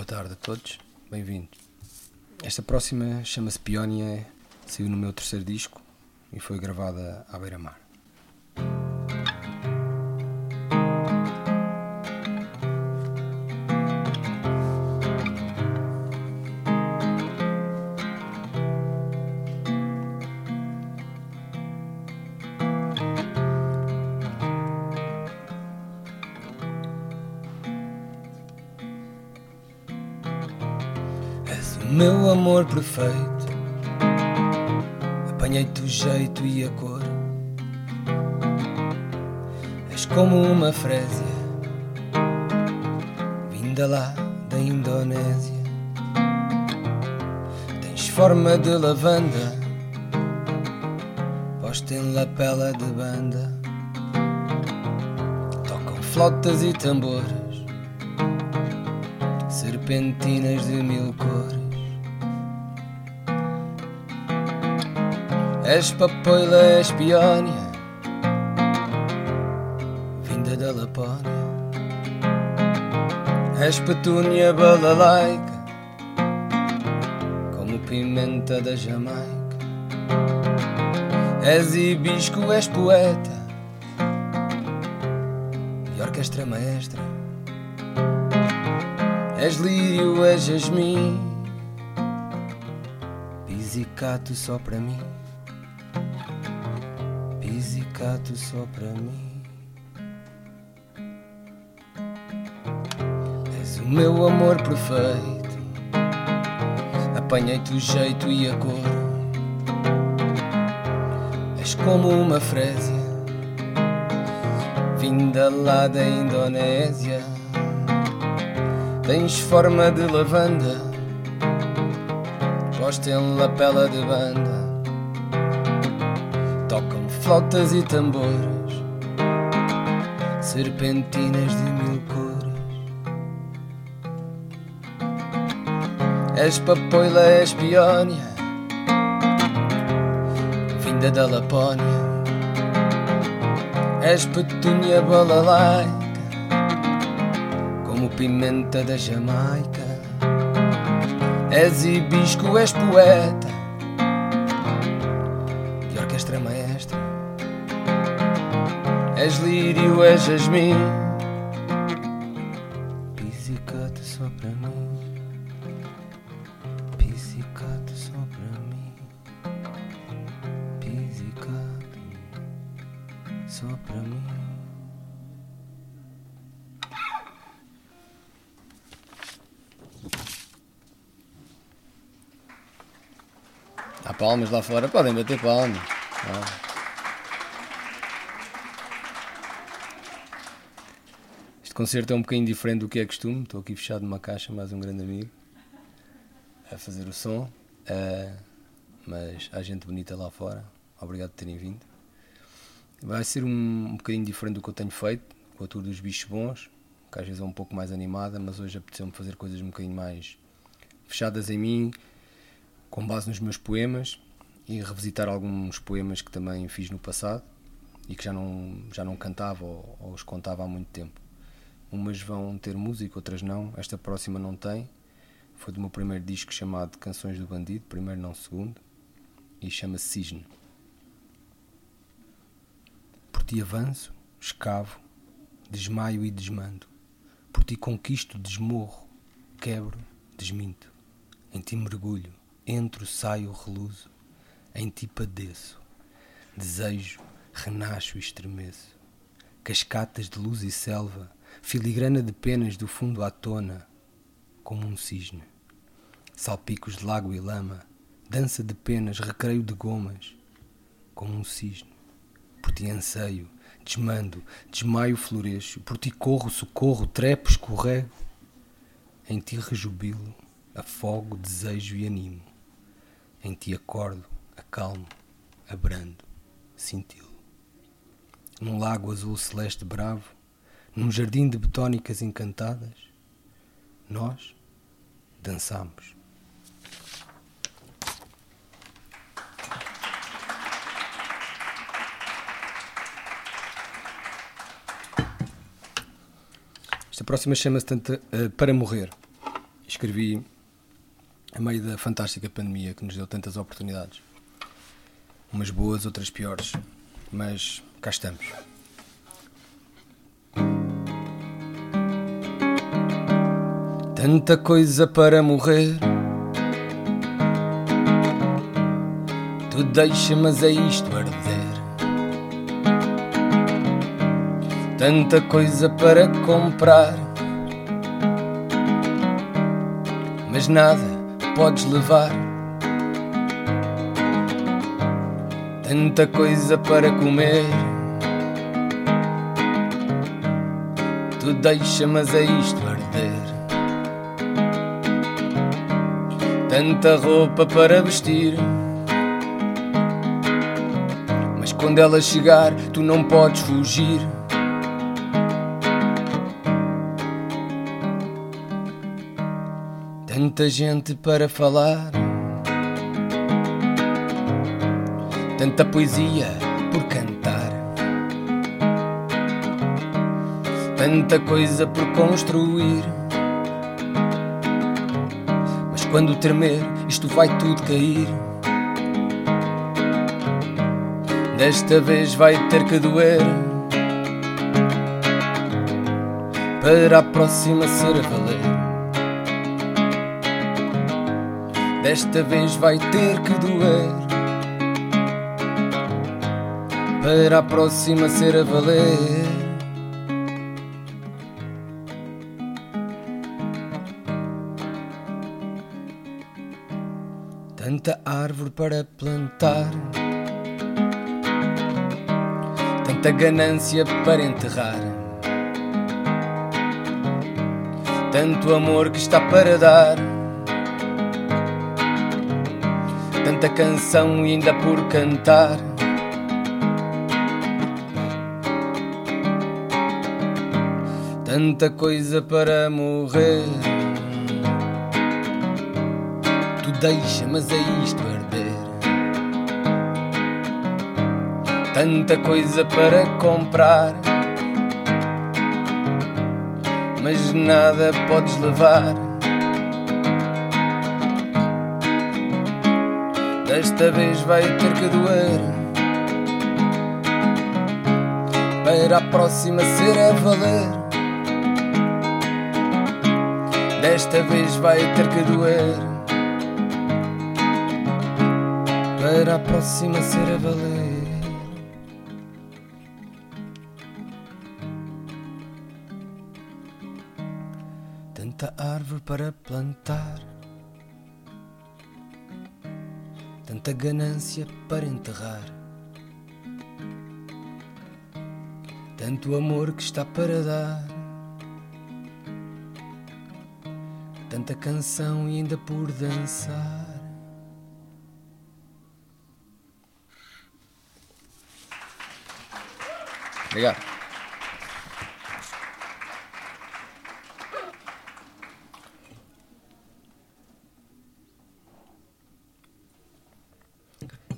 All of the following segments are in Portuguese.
Boa tarde a todos, bem-vindos. Esta próxima chama-se Peónia, saiu no meu terceiro disco e foi gravada à beira-mar. Como uma frésia, vinda lá da Indonésia. Tens forma de lavanda, posta em lapela de banda. Tocam flautas e tambores serpentinas de mil cores. És papoila, és peónia, da Lapónia. És petúnia balalaica, como pimenta da Jamaica. És hibisco, és poeta, e orquestra maestra. És lírio, és jasmim Pisicato só para mim Pisicato só para mim meu amor perfeito Apanhei-te o jeito e a cor És como uma frésia Vinda lá da Indonésia Tens forma de lavanda, posta em lapela de banda. Tocam flautas e tambores, serpentinas de mil cores. És papoila, és peónia, vinda da Lapónia. És petúnia balalaica como pimenta da Jamaica. És hibisco, és poeta e orquestra maestra. És lírio, és jasmim. Lá fora, podem bater palmas. Ah. Este concerto é um bocadinho diferente do que é costume. Estou aqui fechado numa caixa, mais um grande amigo, a fazer o som. Ah, mas há gente bonita lá fora. Obrigado por terem vindo. Vai ser um, um bocadinho diferente do que eu tenho feito, com a tour dos bichos bons, que às vezes é um pouco mais animada, mas hoje apeteceu-me fazer coisas um bocadinho mais fechadas em mim, com base nos meus poemas e revisitar alguns poemas que também fiz no passado e que já não, já não cantava ou, ou os contava há muito tempo. Umas vão ter música, outras não. Esta próxima não tem. Foi do meu primeiro disco chamado Canções do Bandido, primeiro não segundo, e chama-se Cisne. Por ti avanço, escavo, desmaio e desmando. Por ti conquisto, desmorro, quebro, desminto. Em ti mergulho, entro, saio, reluzo, em ti padeço, desejo, renasço e estremeço. Cascatas de luz e selva, filigrana de penas do fundo à tona, como um cisne. Salpicos de lago e lama, dança de penas, recreio de gomas, como um cisne. Por ti anseio, desmando, desmaio, floresço, por ti corro, socorro, trepo, escorrego. Em ti rejubilo, afogo, desejo e animo. Em ti acordo, acalmo, abrando, cintilo. Num lago azul celeste bravo, num jardim de betônicas encantadas, nós dançamos. Esta próxima chama-se uh, Para Morrer escrevi a meio da fantástica pandemia que nos deu tantas oportunidades. Umas boas, outras piores. Mas cá estamos. Tanta coisa para morrer. Tu deixa, mas é isto arder. Tanta coisa para comprar. Mas nada podes levar. Tanta coisa para comer. Tu deixa, mas é isto arder. Tanta roupa para vestir. Mas quando ela chegar, tu não podes fugir. Tanta gente para falar, tanta poesia por cantar, tanta coisa por construir. Mas quando tremer, isto vai tudo cair. Desta vez vai ter que doer. Para a próxima ser a valer. Desta vez vai ter que doer Para a próxima ser a valer Tanta árvore para plantar Tanta ganância para enterrar Tanto amor que está para dar tanta canção ainda por cantar. Tanta coisa para morrer. Tu deixa, mas é isto arder. Tanta coisa para comprar. Mas nada podes levar. Desta vez vai ter que doer Para a próxima ser a valer Desta vez vai ter que doer. Para a próxima ser a valer. Tanta árvore para plantar. Tanta ganância para enterrar, tanto amor que está para dar, tanta canção e ainda por dançar. Obrigado.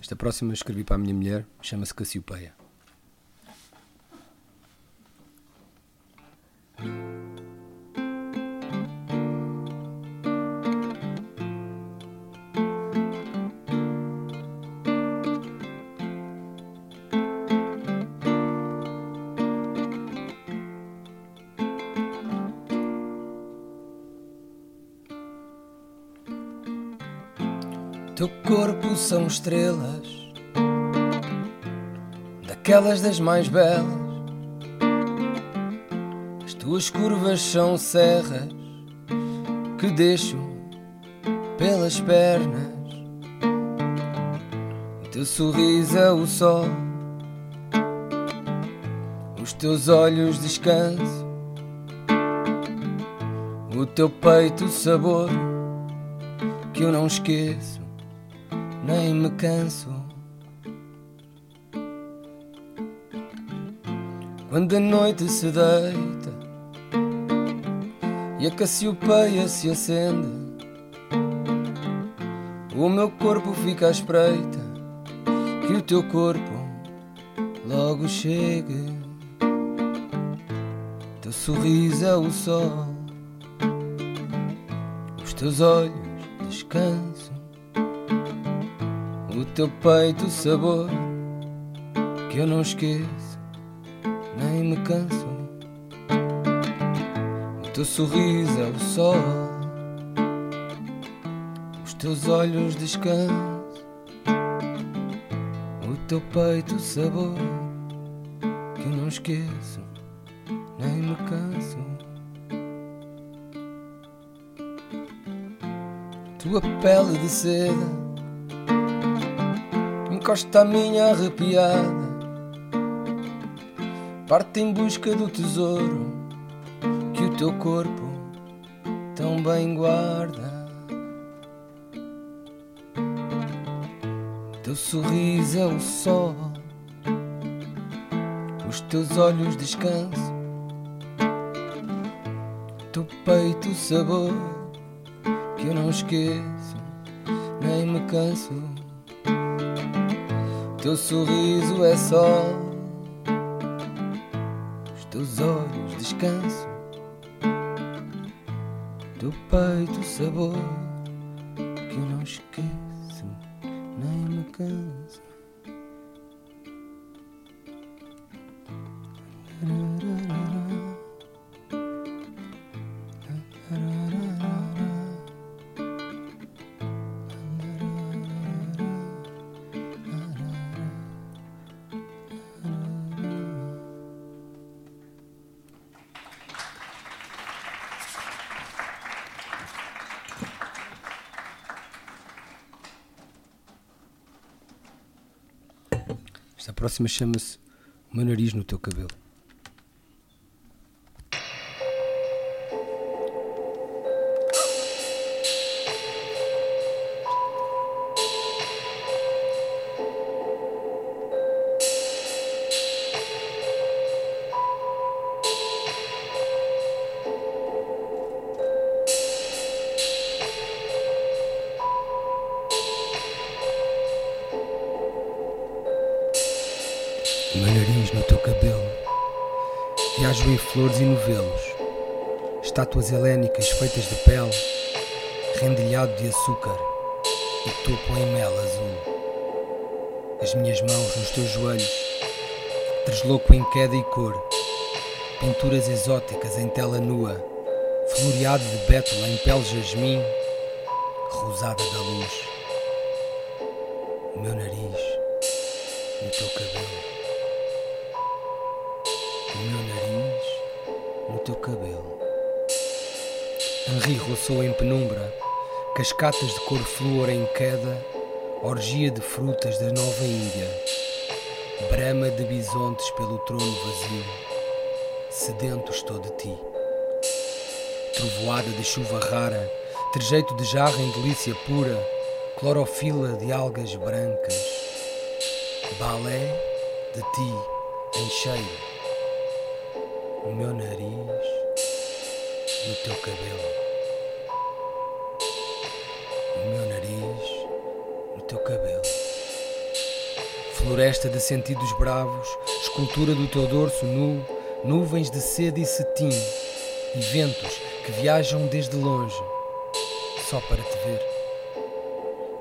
Esta próxima escrevi para a minha mulher, chama-se Cassiopeia. São estrelas, daquelas das mais belas. As tuas curvas são serras que deixo pelas pernas. O teu sorriso é o sol, os teus olhos descanso, o teu peito o sabor que eu não esqueço nem me canso. Quando a noite se deita e a Cassiopeia se acende, o meu corpo fica à espreita que o teu corpo logo chegue. Teu sorriso é o sol, os teus olhos descansam, teu peito sabor que eu não esqueço, nem me canso. O teu sorriso é o sol, os teus olhos descansam, o teu peito sabor que eu não esqueço, nem me canso. Tua pele de seda encosta a minha arrepiada, parte em busca do tesouro que o teu corpo tão bem guarda. Teu sorriso é o sol, os teus olhos descansam, teu peito o sabor que eu não esqueço, nem me canso. Teu sorriso é sol, os teus olhos descansam, teu peito sabor que eu não esqueço, nem me canso. Esta próxima chama-se O meu nariz no teu cabelo. Estátuas helénicas feitas de pele, rendilhado de açúcar e topo em mel azul. As minhas mãos nos teus joelhos, desloco em queda e cor, pinturas exóticas em tela nua, floreado de bétula em pele jasmim, rosada da luz. O meu nariz Henri roçou em penumbra, cascatas de cor flúor em queda, orgia de frutas da Nova Índia, brama de bisontes pelo trono vazio, sedento estou de ti. Trovoada de chuva rara, trejeito de jarra em delícia pura, clorofila de algas brancas, balé de ti em cheiro o meu nariz no teu cabelo. O meu nariz no teu cabelo. Floresta de sentidos bravos, escultura do teu dorso nu, nuvens de seda e cetim, e ventos que viajam desde longe, só para te ver.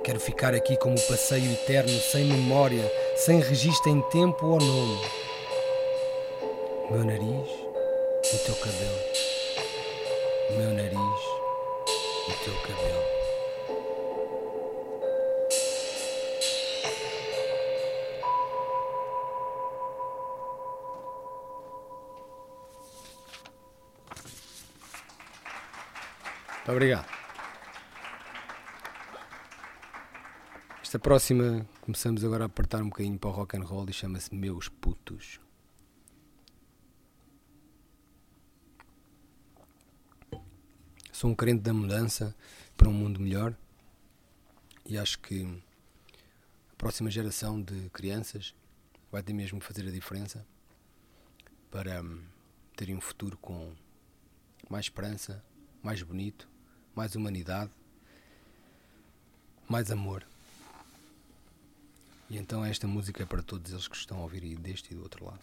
Quero ficar aqui como passeio eterno, sem memória, sem registro em tempo ou nome. O meu nariz no teu cabelo, o meu nariz no teu cabelo. Obrigado. Esta próxima começamos agora a apertar um bocadinho para o rock and roll e chama-se Meus Putos. sou um crente da mudança para um mundo melhor e acho que a próxima geração de crianças vai ter mesmo que fazer a diferença para terem um futuro com mais esperança, mais bonito, mais humanidade, mais amor. E então esta música é para todos eles que estão a ouvir deste e do outro lado.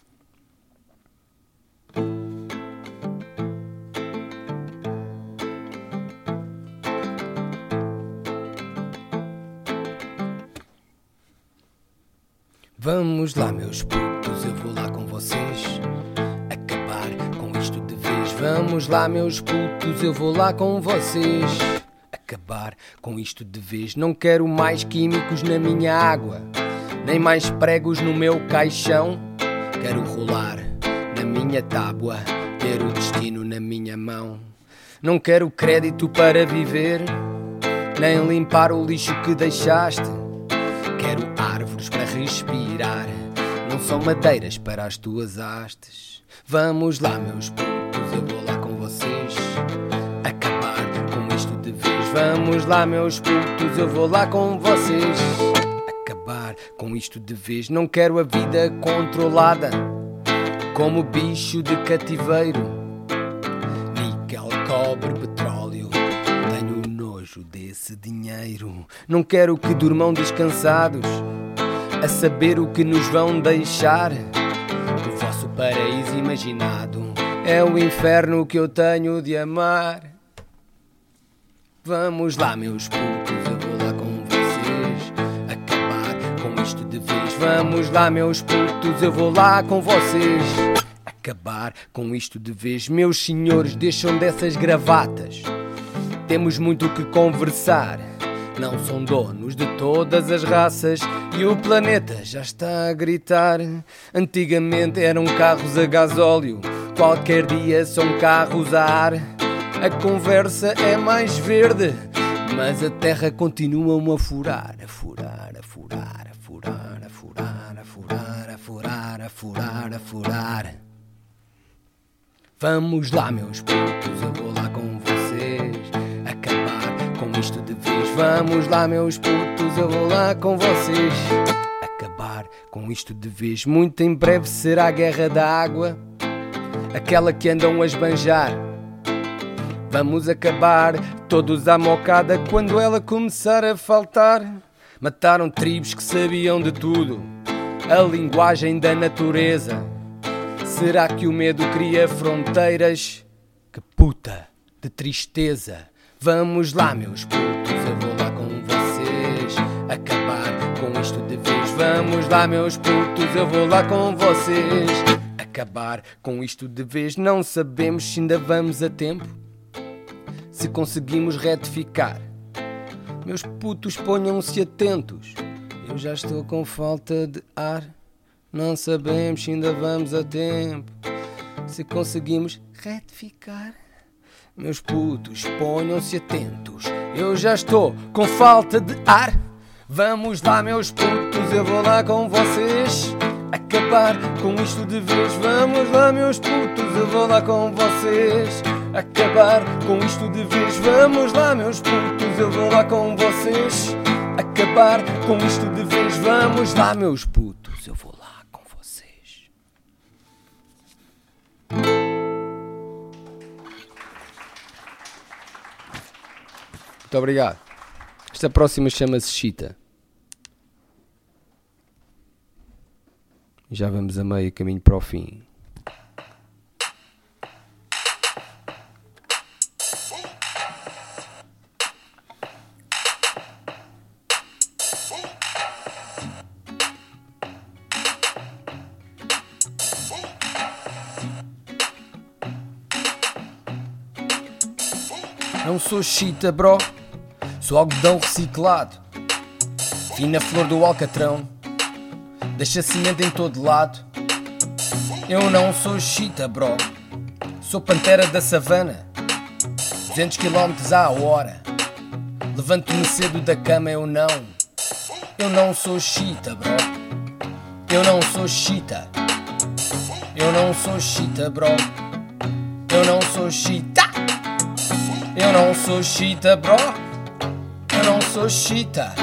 Vamos lá, meus putos, eu vou lá com vocês. Vamos lá, meus putos, eu vou lá com vocês. Acabar com isto de vez. Não quero mais químicos na minha água, nem mais pregos no meu caixão. Quero rolar na minha tábua, ter o destino na minha mão. Não quero crédito para viver, nem limpar o lixo que deixaste. Quero árvores para respirar, não são madeiras para as tuas hastes. Vamos lá, meus putos, Vamos lá, meus putos, eu vou lá com vocês. Acabar com isto de vez. Não quero a vida controlada como bicho de cativeiro. Níquel, cobre, petróleo. Tenho nojo desse dinheiro. Não quero que durmam descansados a saber o que nos vão deixar. O vosso paraíso imaginado é o inferno que eu tenho de amar. Vamos lá, meus putos, eu vou lá com vocês. Acabar com isto de vez. Vamos lá, meus putos, eu vou lá com vocês. Acabar com isto de vez. Meus senhores, deixam dessas gravatas. Temos muito o que conversar. Não são donos de todas as raças e o planeta já está a gritar. Antigamente eram carros a gasóleo, qualquer dia são carros a ar. A conversa é mais verde, mas a terra continua a furar, a furar, a furar, a furar, a furar, a furar, a furar, a furar, a furar. Vamos lá, meus putos, eu vou lá com vocês. Acabar com isto de vez. Vamos lá, meus putos, eu vou lá com vocês. Acabar com isto de vez. Muito em breve será a guerra da água, aquela que andam a esbanjar. Vamos acabar todos à mocada quando ela começar a faltar. Mataram tribos que sabiam de tudo, a linguagem da natureza. Será que o medo cria fronteiras? Que puta de tristeza. Vamos lá, meus putos, eu vou lá com vocês. Acabar com isto de vez. Vamos lá, meus putos, eu vou lá com vocês. Acabar com isto de vez. Não sabemos se ainda vamos a tempo. Se conseguimos retificar. Meus putos, ponham-se atentos. Eu já estou com falta de ar. Não sabemos se ainda vamos a tempo. Se conseguimos retificar. Meus putos, ponham-se atentos. Eu já estou com falta de ar. Vamos lá, meus putos, eu vou lá com vocês. Acabar com isto de vez. Vamos lá, meus putos, eu vou lá com vocês. Acabar com isto de vez. Vamos lá, meus putos, eu vou lá com vocês. Acabar com isto de vez. Vamos lá, meus putos, eu vou lá com vocês. Muito obrigado. Esta próxima chama-se Chita. Já vamos a meio caminho para o fim. Não sou chita, bro. Sou algodão reciclado. Fina flor do alcatrão. Deixa semente em todo lado. Eu não sou chita, bro. Sou pantera da savana. 200 km à hora. Levanto-me cedo da cama, eu não. Eu não sou chita, bro. Eu não sou chita. Eu não sou chita, bro. Eu não sou chita. Eu não sou chita, bro. Eu não sou chita.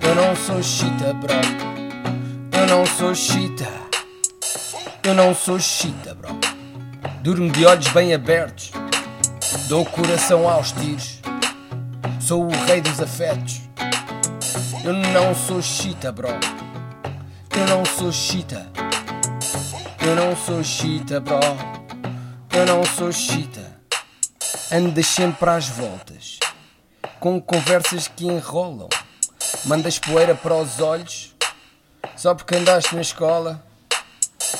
Eu não sou chita, bro. Eu não sou chita. Eu não sou chita, bro. Durmo de olhos bem abertos. Dou coração aos tiros. Sou o rei dos afetos. Eu não sou chita, bro. Eu não sou chita. Eu não sou chita, bro. Eu não sou chita. Andas sempre às voltas, com conversas que enrolam. Mandas poeira para os olhos, Só porque andaste na escola.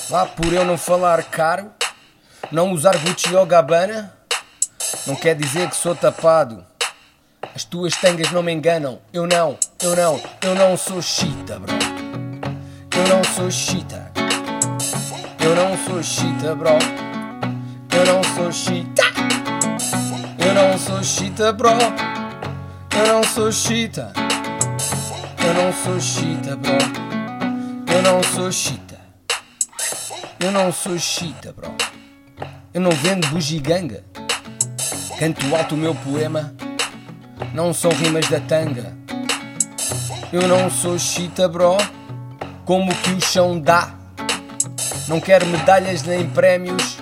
Lá por eu não falar caro, não usar Gucci ou Gabbana, não quer dizer que sou tapado. As tuas tangas não me enganam. Eu não, eu não, eu não sou chita, bro. Eu não sou chita. Eu não sou chita, bro. Eu não sou chita. Eu chita, bro. Eu não sou chita. Eu não sou chita, bro. Eu não sou chita. Eu não sou chita, bro. Eu não vendo bugiganga. Canto alto o meu poema. Não são rimas da tanga. Eu não sou chita, bro. Como que o chão dá. Não quero medalhas nem prémios.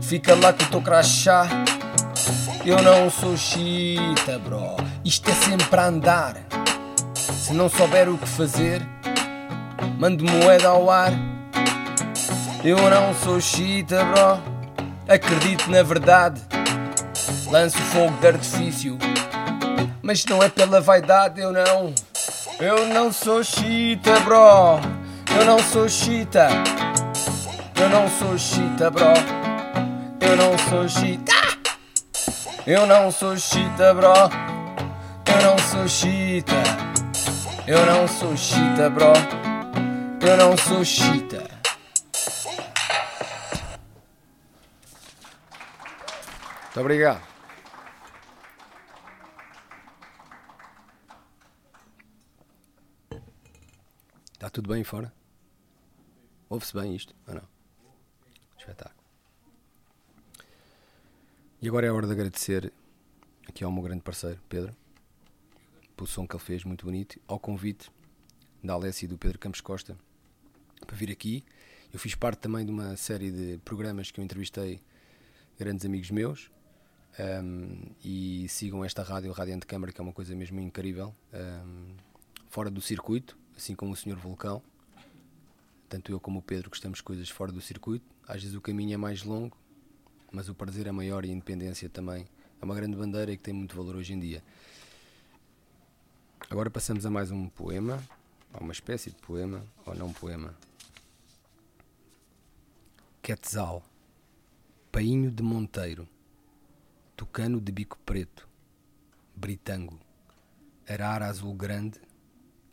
Fica lá com o teu crachá. Eu não sou chita, bro. Isto é sempre a andar. Se não souber o que fazer, mando moeda ao ar. Eu não sou chita, bro. Acredito na verdade. Lanço fogo de artifício. Mas não é pela vaidade, eu não. Eu não sou chita, bro. Eu não sou chita. Eu não sou chita, bro. Eu não sou chita. Eu não sou chita, bro. Eu não sou chita. Eu não sou chita, bro. Eu não sou chita. Muito obrigado. Está tudo bem fora? Ouve-se bem isto? Ou não? Espetáculo. E agora é a hora de agradecer aqui ao meu grande parceiro, Pedro, pelo som que ele fez, muito bonito, ao convite da Alessia e do Pedro Campos Costa para vir aqui. Eu fiz parte também de uma série de programas que eu entrevistei grandes amigos meus. Um, e sigam esta rádio, a Rádio Antecâmara, que é uma coisa mesmo incrível, um, fora do circuito, assim como o Senhor Vulcão. Tanto eu como o Pedro gostamos de coisas fora do circuito. Às vezes o caminho é mais longo, mas o prazer é maior e a independência também. É uma grande bandeira e que tem muito valor hoje em dia. Agora passamos a mais um poema, ou uma espécie de poema, ou não poema. Quetzal, Painho de Monteiro, Tucano de Bico Preto, Britango, Arara Azul Grande,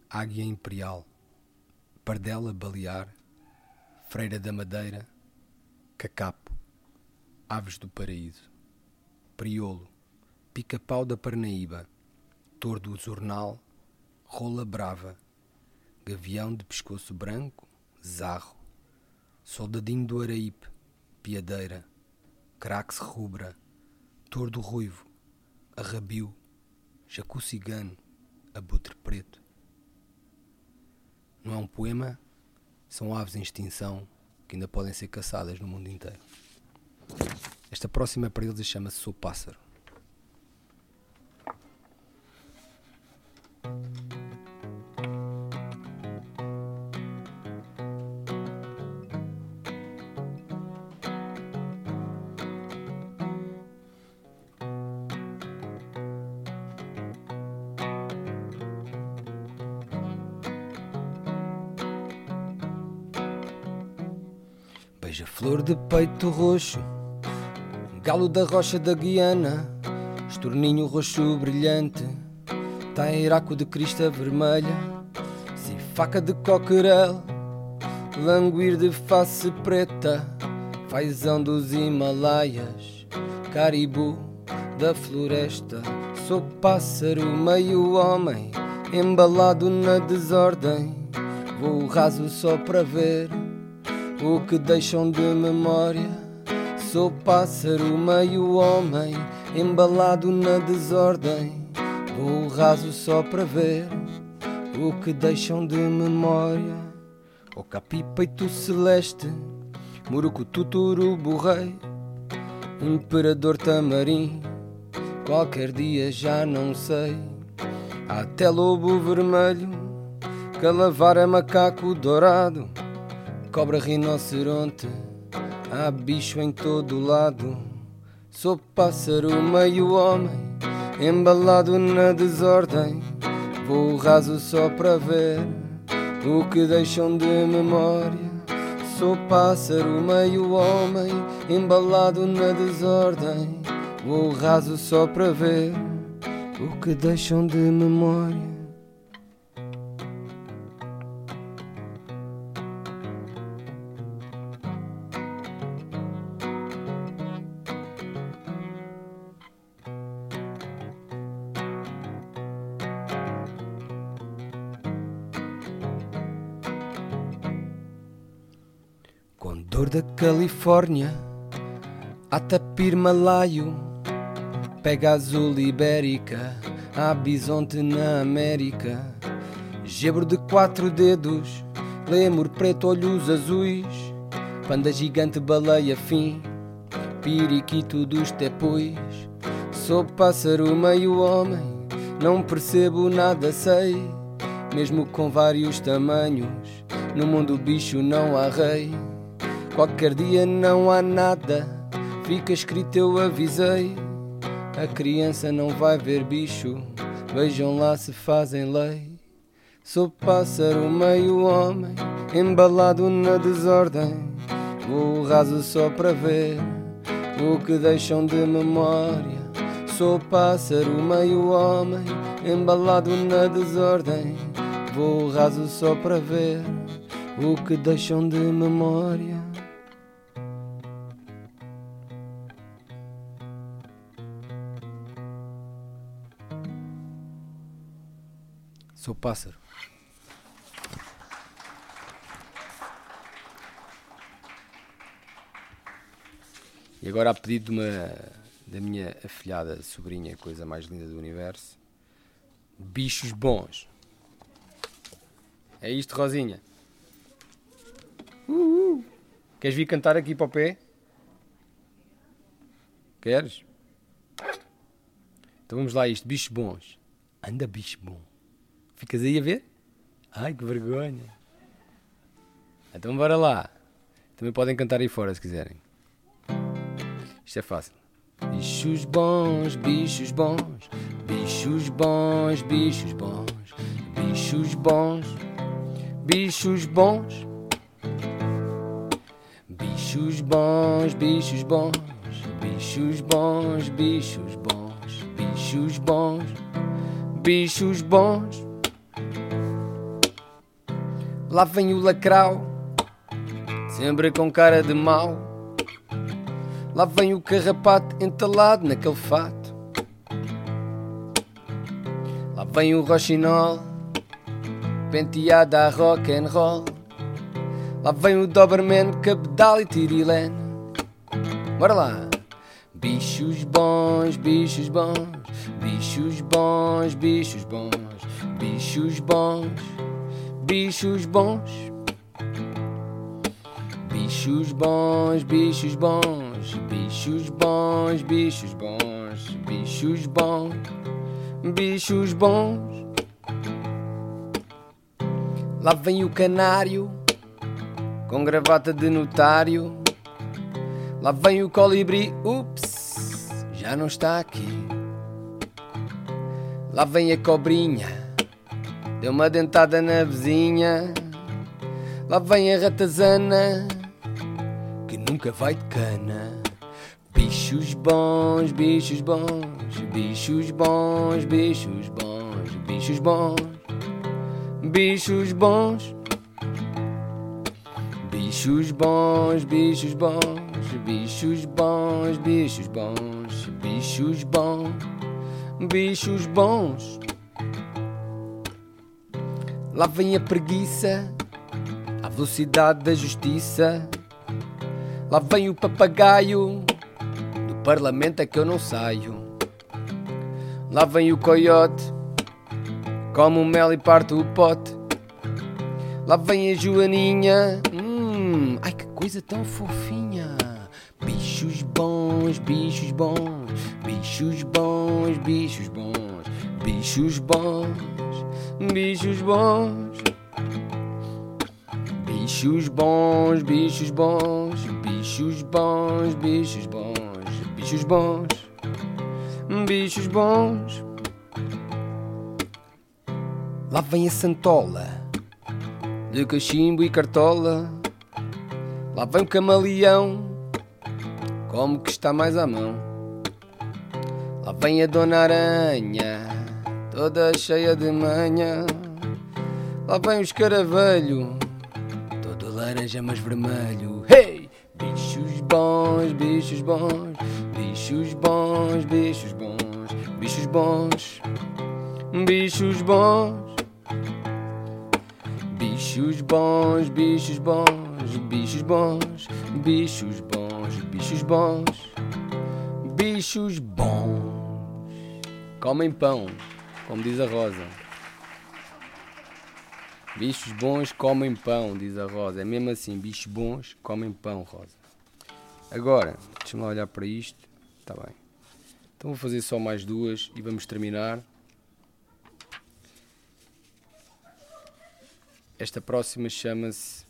Águia Imperial, Pardela Balear, Freira da Madeira, Cacapo, Aves do Paraíso, Priolo, Pica-Pau da Parnaíba, Tordo Zornal, Rola Brava, Gavião de Pescoço Branco, Zarro, Soldadinho do Araípe, Piadeira, Crax Rubra, Tordo Ruivo, Arrabio, Jacu Cigano, Abutre Preto. Não é um poema, são aves em extinção que ainda podem ser caçadas no mundo inteiro. Esta próxima para eles chama-se Sou Pássaro. Beija-flor de peito roxo, galo da rocha da Guiana, estorninho roxo brilhante, tairaco de crista vermelha, se faca de coquerel, languir de face preta, fazão dos Himalaias, caribu da floresta, sou pássaro meio homem, embalado na desordem, vou raso só para ver o que deixam de memória. Sou pássaro, meio homem, embalado na desordem. Vou raso só para ver o que deixam de memória. O capi peito celeste, murucutu turubu rei, imperador tamarim, qualquer dia já não sei. Há até lobo vermelho, calavara macaco dourado cobra, rinoceronte, há bicho em todo lado. Sou pássaro, meio homem, embalado na desordem. Vou raso só para ver o que deixam de memória. Sou pássaro, meio homem, embalado na desordem. Vou raso só para ver o que deixam de memória. Califórnia, a tapir malaio, pega azul ibérica, a bisonte na América, gebro de quatro dedos, lemur preto, olhos azuis, panda gigante, baleia fim, periquito dos tepões, sou pássaro meio homem, não percebo nada, sei, mesmo com vários tamanhos, no mundo bicho não há rei. Qualquer dia não há nada, fica escrito eu avisei. A criança não vai ver bicho, vejam lá se fazem lei. Sou pássaro meio homem, embalado na desordem. Vou raso só para ver o que deixam de memória. Sou pássaro meio homem, embalado na desordem. Vou raso só para ver o que deixam de memória. Sou pássaro. E agora, a pedido de uma, da minha afilhada sobrinha, coisa mais linda do universo, bichos bons. É isto, Rosinha. Uhul. Queres vir cantar aqui para o pé? Queres? Então vamos lá, isto, bichos bons. Anda, bicho bom. Ficas aí a ver? Ai, que vergonha. Então bora lá. Também podem cantar aí fora se quiserem. Isto é fácil. Bichos bons, bichos bons, bichos bons, bichos bons, bichos bons, bichos bons, bichos bons, bichos bons, bichos bons, bichos bons, bichos bons, bichos bons. Lá vem o lacrau, sempre com cara de mau. Lá vem o carrapato entalado naquele fato. Lá vem o roxinol, penteado a rock and roll. Lá vem o Doberman, cabedal e tirilene. Bora lá! Bichos bons, bichos bons, bichos bons, bichos bons, bichos bons, bichos bons. Bichos bons, bichos bons, bichos bons, bichos bons, bichos bons, bichos bons. Lá vem o canário, com gravata de notário. Lá vem o colibri, ups, já não está aqui. Lá vem a cobrinha, deu uma dentada na vizinha. Lá vem a ratazana, que nunca vai de cana. Bichos bons, bichos bons, bichos bons, bichos bons, bichos bons, bichos bons. Bichos bons, bichos bons, bichos bons, bichos bons, bichos bons, bichos bons. Lá vem a preguiça, a velocidade da justiça. Lá vem o papagaio, do parlamento é que eu não saio. Lá vem o coiote, come o mel e parte o pote. Lá vem a Joaninha, hum, ai que coisa tão fofinha. Bichos bons, bichos bons, bichos bons, bichos bons, bichos bons, bichos bons. Bichos bons, bichos bons, bichos bons, bichos bons, bichos bons, bichos bons. Lá vem a santola, de cachimbo e cartola. Lá vem o camaleão, como que está mais à mão. Lá vem a Dona Aranha, toda cheia de manha. Lá vem o escaravelho, todo laranja mas vermelho. Hey! Bichos bons, bichos bons, bichos bons, bichos bons, bichos bons, bichos bons. Bichos bons, bichos bons, bichos bons, bichos bons, bichos bons, bichos bons. Comem pão, como diz a Rosa. Bichos bons comem pão, diz a Rosa. É mesmo assim, bichos bons comem pão, Rosa. Agora, deixa-me olhar para isto. Está bem. Então vou fazer só mais duas e vamos terminar. Esta próxima chama-se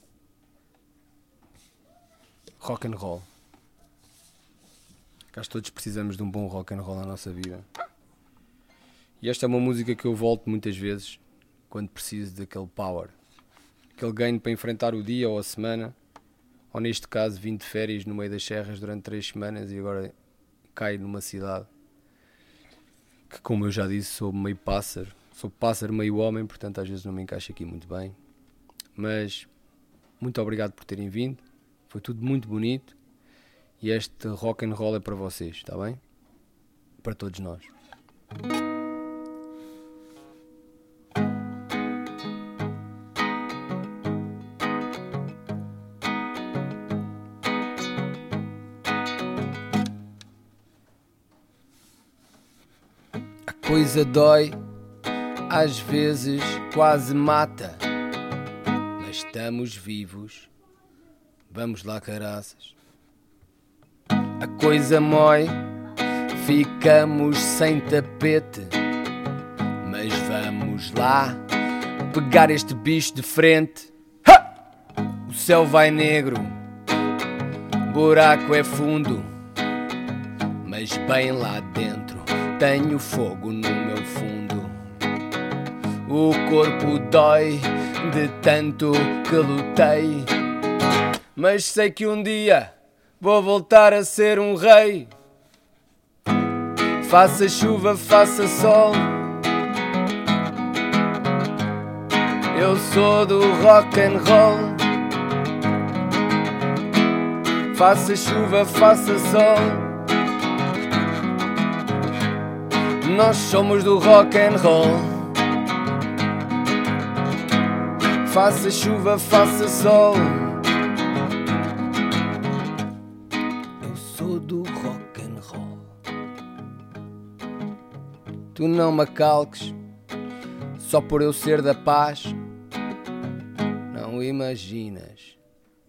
Rock and Roll. Cá todos precisamos de um bom rock and roll na nossa vida. E esta é uma música que eu volto muitas vezes quando preciso daquele power, aquele ganho para enfrentar o dia ou a semana, ou neste caso vim de férias no meio das serras durante três semanas e agora caio numa cidade que, como eu já disse, sou meio pássaro, sou pássaro meio homem, portanto às vezes não me encaixo aqui muito bem. Mas muito obrigado por terem vindo. Foi tudo muito bonito. E este rock and roll é para vocês, está bem? Para todos nós. Coisa dói, às vezes quase mata estamos vivos. Vamos lá, caraças. A coisa mói, ficamos sem tapete. Mas vamos lá pegar este bicho de frente. Ha! O céu vai negro, buraco é fundo. Mas bem lá dentro tenho fogo. O corpo dói de tanto que lutei. Mas sei que um dia vou voltar a ser um rei. Faça chuva, faça sol. Eu sou do rock and roll. Faça chuva, faça sol. Nós somos do rock and roll. Faça chuva, faça sol. Eu sou do rock and roll. Tu não me calques, só por eu ser da paz. Não imaginas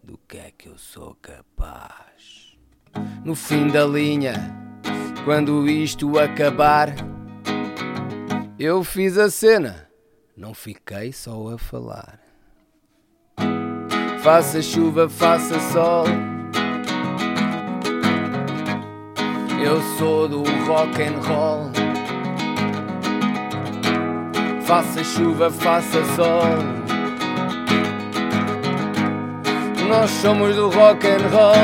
do que é que eu sou capaz. No fim da linha, quando isto acabar, eu fiz a cena, não fiquei só a falar. Faça chuva, faça sol. Eu sou do rock and roll. Faça chuva, faça sol. Nós somos do rock and roll.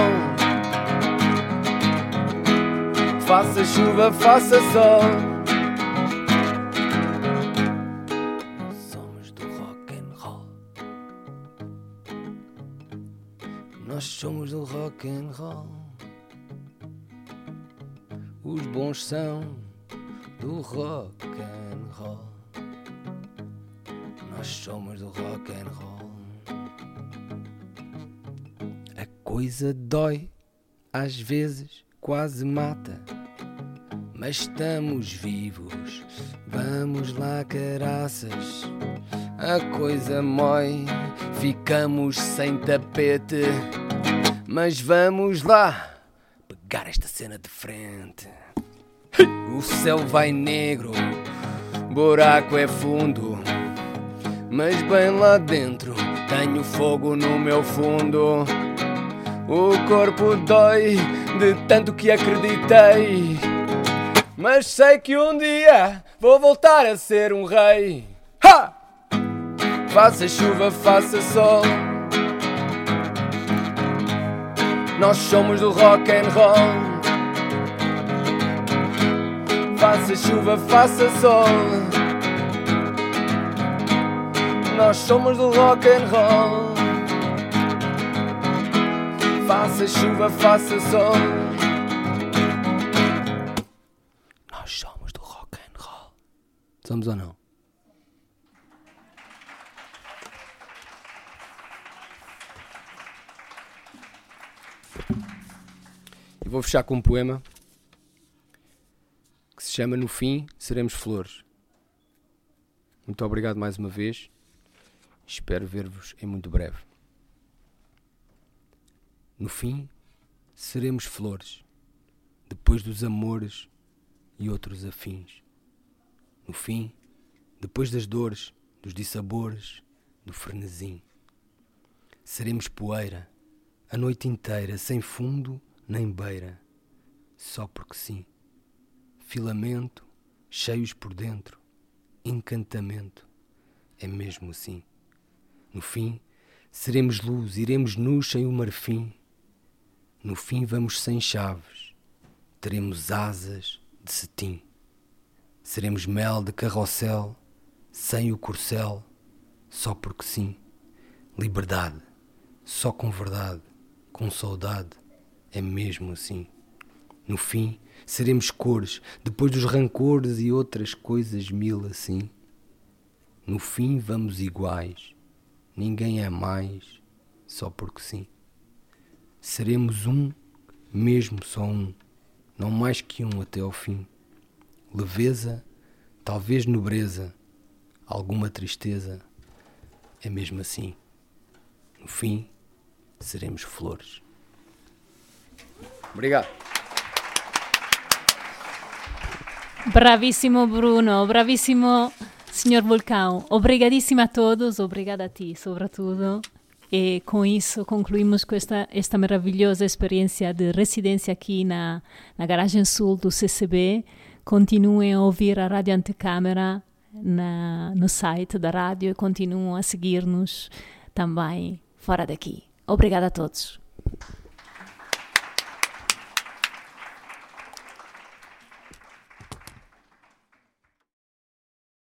Faça chuva, faça sol. Somos do rock and roll. Os bons são do rock and roll. Nós somos do rock and roll. A coisa dói, às vezes quase mata. Mas estamos vivos, vamos lá, caraças. A coisa mói, ficamos sem tapete. Mas vamos lá pegar esta cena de frente. O céu vai negro, buraco é fundo. Mas bem lá dentro tenho fogo no meu fundo. O corpo dói de tanto que acreditei. Mas sei que um dia vou voltar a ser um rei. Ha! Faça chuva, faça sol. Nós somos do rock and roll. Faça chuva, faça sol. Nós somos do rock and roll. Faça chuva, faça sol. Nós somos do rock and roll. Somos ou não? E vou fechar com um poema que se chama No Fim Seremos Flores. Muito obrigado mais uma vez. Espero ver-vos em muito breve. No fim, seremos flores, depois dos amores e outros afins. No fim, depois das dores, dos dissabores, do frenesim. Seremos poeira, a noite inteira, sem fundo nem beira, só porque sim. Filamento, cheios por dentro, encantamento, é mesmo assim. No fim, seremos luz, iremos nus sem o marfim. No fim, vamos sem chaves, teremos asas de cetim. Seremos mel de carrossel, sem o corcel, só porque sim. Liberdade, só com verdade, com saudade é mesmo assim. No fim, seremos cores, depois dos rancores e outras coisas mil assim. No fim, vamos iguais, ninguém é mais, só porque sim. Seremos um, mesmo só um, não mais que um até ao fim. Leveza, talvez nobreza, alguma tristeza, é mesmo assim. No fim, seremos flores. Obrigado. Bravissimo Bruno, bravissimo signor Vulcão. Obrigadíssimo a todos, obrigada a ti, sobretudo. E com isso concluímos com esta, esta maravilhosa experiência de residência aqui na, na garagem sul do CCB. Continuem a ouvir a Rádio Antecâmara na, no site da rádio e continuem a seguir-nos também fora daqui. Obrigada a todos.